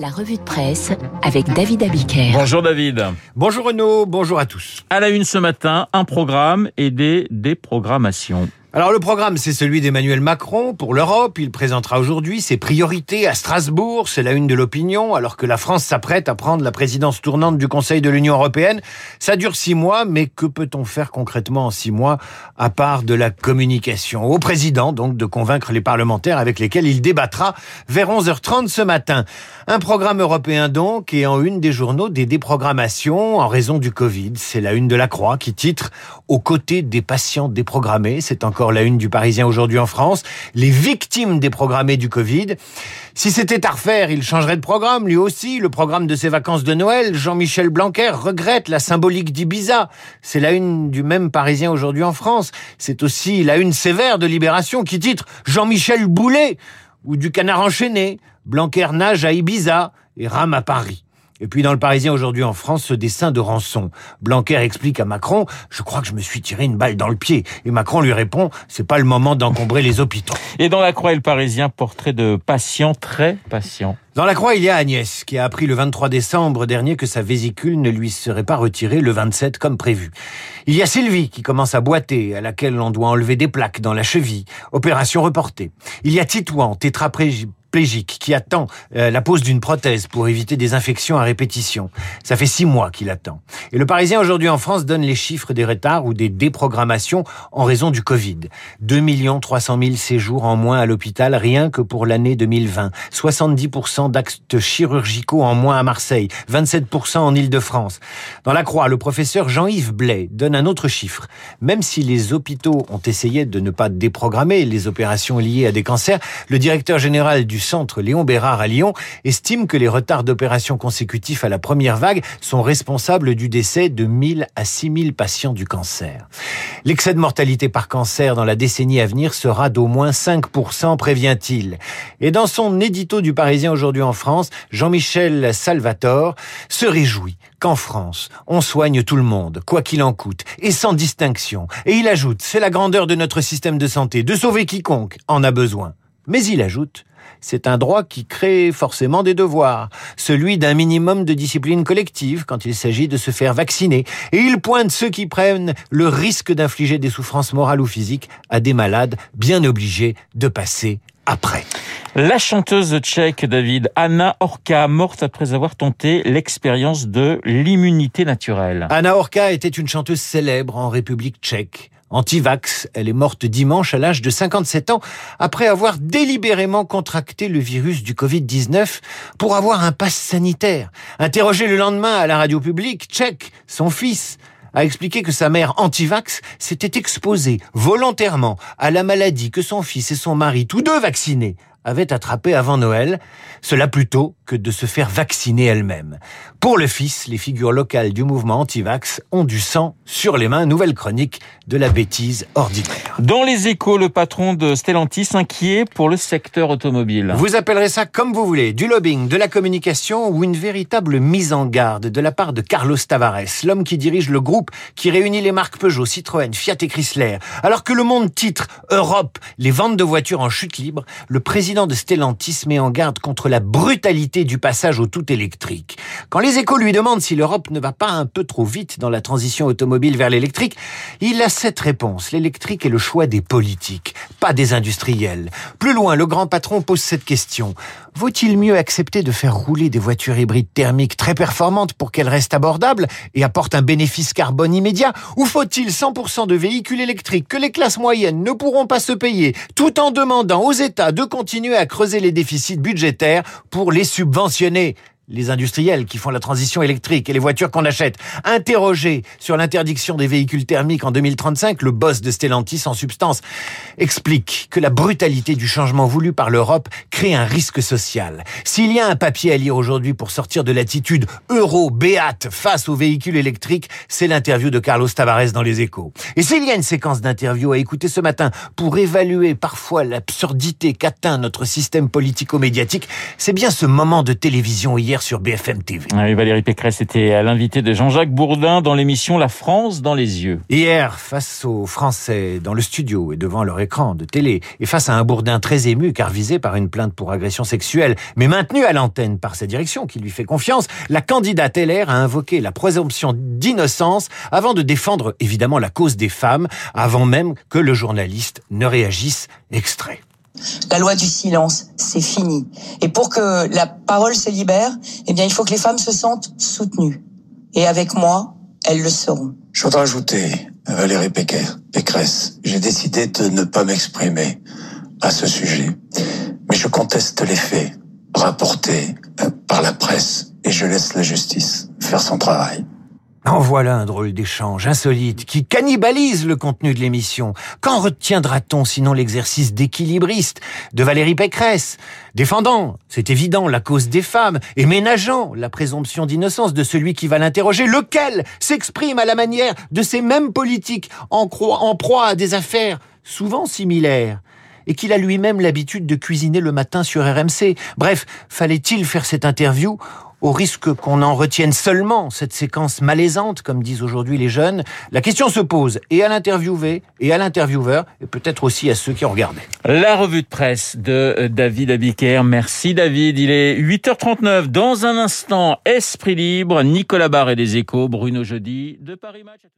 La revue de presse avec David Abiker. Bonjour David. Bonjour Renaud, bonjour à tous. À la une ce matin, un programme et des déprogrammations. Alors le programme, c'est celui d'Emmanuel Macron pour l'Europe. Il présentera aujourd'hui ses priorités à Strasbourg. C'est la une de l'opinion, alors que la France s'apprête à prendre la présidence tournante du Conseil de l'Union européenne. Ça dure six mois, mais que peut-on faire concrètement en six mois, à part de la communication? Au président, donc, de convaincre les parlementaires avec lesquels il débattra vers 11h30 ce matin. Un programme européen donc, et en une des journaux des déprogrammations en raison du Covid. C'est la une de la Croix qui titre « Aux côtés des patients déprogrammés ». C'est encore la une du Parisien aujourd'hui en France, les victimes déprogrammées du Covid. Si c'était à refaire, il changerait de programme, lui aussi, le programme de ses vacances de Noël. Jean-Michel Blanquer regrette la symbolique d'Ibiza. C'est la une du même Parisien aujourd'hui en France. C'est aussi la une sévère de Libération qui titre Jean-Michel Boulet ou du canard enchaîné. Blanquer nage à Ibiza et rame à Paris. Et puis dans le Parisien aujourd'hui en France, ce dessin de rançon. Blanquer explique à Macron, je crois que je me suis tiré une balle dans le pied. Et Macron lui répond, c'est pas le moment d'encombrer les hôpitaux. Et dans la Croix et le Parisien, portrait de patient très patient. Dans la Croix, il y a Agnès, qui a appris le 23 décembre dernier que sa vésicule ne lui serait pas retirée le 27 comme prévu. Il y a Sylvie, qui commence à boiter, à laquelle on doit enlever des plaques dans la cheville. Opération reportée. Il y a Titouan, tétraplégique qui attend euh, la pose d'une prothèse pour éviter des infections à répétition. Ça fait six mois qu'il attend. Et le Parisien aujourd'hui en France donne les chiffres des retards ou des déprogrammations en raison du Covid. 2 300 000 séjours en moins à l'hôpital rien que pour l'année 2020. 70% d'actes chirurgicaux en moins à Marseille. 27% en Ile-de-France. Dans la Croix, le professeur Jean-Yves Blais donne un autre chiffre. Même si les hôpitaux ont essayé de ne pas déprogrammer les opérations liées à des cancers, le directeur général du centre Léon Bérard à Lyon estime que les retards d'opérations consécutifs à la première vague sont responsables du décès de 1000 à 6000 patients du cancer. L'excès de mortalité par cancer dans la décennie à venir sera d'au moins 5%, prévient-il. Et dans son édito du Parisien aujourd'hui en France, Jean-Michel Salvatore se réjouit qu'en France, on soigne tout le monde, quoi qu'il en coûte, et sans distinction. Et il ajoute, c'est la grandeur de notre système de santé, de sauver quiconque en a besoin. Mais il ajoute, c'est un droit qui crée forcément des devoirs, celui d'un minimum de discipline collective quand il s'agit de se faire vacciner. Et il pointe ceux qui prennent le risque d'infliger des souffrances morales ou physiques à des malades bien obligés de passer après. La chanteuse tchèque, David, Anna Orka, morte après avoir tenté l'expérience de l'immunité naturelle. Anna Orka était une chanteuse célèbre en République tchèque. Anti-vax, elle est morte dimanche à l'âge de 57 ans après avoir délibérément contracté le virus du Covid-19 pour avoir un pass sanitaire. Interrogé le lendemain à la radio publique tchèque, son fils a expliqué que sa mère anti-vax s'était exposée volontairement à la maladie que son fils et son mari, tous deux vaccinés, avaient attrapé avant Noël, cela plutôt que de se faire vacciner elle-même. Pour le fils, les figures locales du mouvement anti-vax ont du sang sur les mains. Nouvelle chronique de la bêtise ordinaire. Dans les échos, le patron de Stellantis inquiet pour le secteur automobile. Vous appellerez ça comme vous voulez, du lobbying, de la communication ou une véritable mise en garde de la part de Carlos Tavares, l'homme qui dirige le groupe qui réunit les marques Peugeot, Citroën, Fiat et Chrysler. Alors que le monde titre Europe, les ventes de voitures en chute libre, le président de Stellantis met en garde contre la brutalité du passage au tout électrique. Quand les échos lui demandent si l'Europe ne va pas un peu trop vite dans la transition automobile vers l'électrique, il a cette réponse. L'électrique est le choix des politiques, pas des industriels. Plus loin, le grand patron pose cette question. Vaut-il mieux accepter de faire rouler des voitures hybrides thermiques très performantes pour qu'elles restent abordables et apportent un bénéfice carbone immédiat Ou faut-il 100% de véhicules électriques que les classes moyennes ne pourront pas se payer tout en demandant aux États de continuer à creuser les déficits budgétaires pour les subventionner? Les industriels qui font la transition électrique et les voitures qu'on achète. Interrogé sur l'interdiction des véhicules thermiques en 2035, le boss de Stellantis en substance explique que la brutalité du changement voulu par l'Europe crée un risque social. S'il y a un papier à lire aujourd'hui pour sortir de l'attitude euro-béate face aux véhicules électriques, c'est l'interview de Carlos Tavares dans les échos. Et s'il y a une séquence d'interviews à écouter ce matin pour évaluer parfois l'absurdité qu'atteint notre système politico-médiatique, c'est bien ce moment de télévision hier hier sur BFM TV. Oui, Valérie Pécresse était l'invité de Jean-Jacques Bourdin dans l'émission La France dans les yeux. Hier, face aux Français dans le studio et devant leur écran de télé, et face à un Bourdin très ému car visé par une plainte pour agression sexuelle, mais maintenu à l'antenne par sa direction qui lui fait confiance, la candidate LR a invoqué la présomption d'innocence avant de défendre évidemment la cause des femmes, avant même que le journaliste ne réagisse. Extrait. La loi du silence, c'est fini. Et pour que la parole se libère, eh bien, il faut que les femmes se sentent soutenues. Et avec moi, elles le seront. Je voudrais ajouter, Valérie Pécresse, j'ai décidé de ne pas m'exprimer à ce sujet. Mais je conteste les faits rapportés euh, par la presse et je laisse la justice faire son travail. En voilà un drôle d'échange insolite qui cannibalise le contenu de l'émission. Quand retiendra-t-on sinon l'exercice d'équilibriste de Valérie Pécresse, défendant, c'est évident, la cause des femmes et ménageant la présomption d'innocence de celui qui va l'interroger, lequel s'exprime à la manière de ces mêmes politiques en, en proie à des affaires souvent similaires et qu'il a lui-même l'habitude de cuisiner le matin sur RMC. Bref, fallait-il faire cette interview au risque qu'on en retienne seulement cette séquence malaisante, comme disent aujourd'hui les jeunes, la question se pose et à l'interviewé et à l'intervieweur et peut-être aussi à ceux qui ont regardé. La revue de presse de euh, David Abiker. Merci David. Il est 8h39. Dans un instant, Esprit Libre, Nicolas Barre et des Échos, Bruno Jeudi de Paris Match.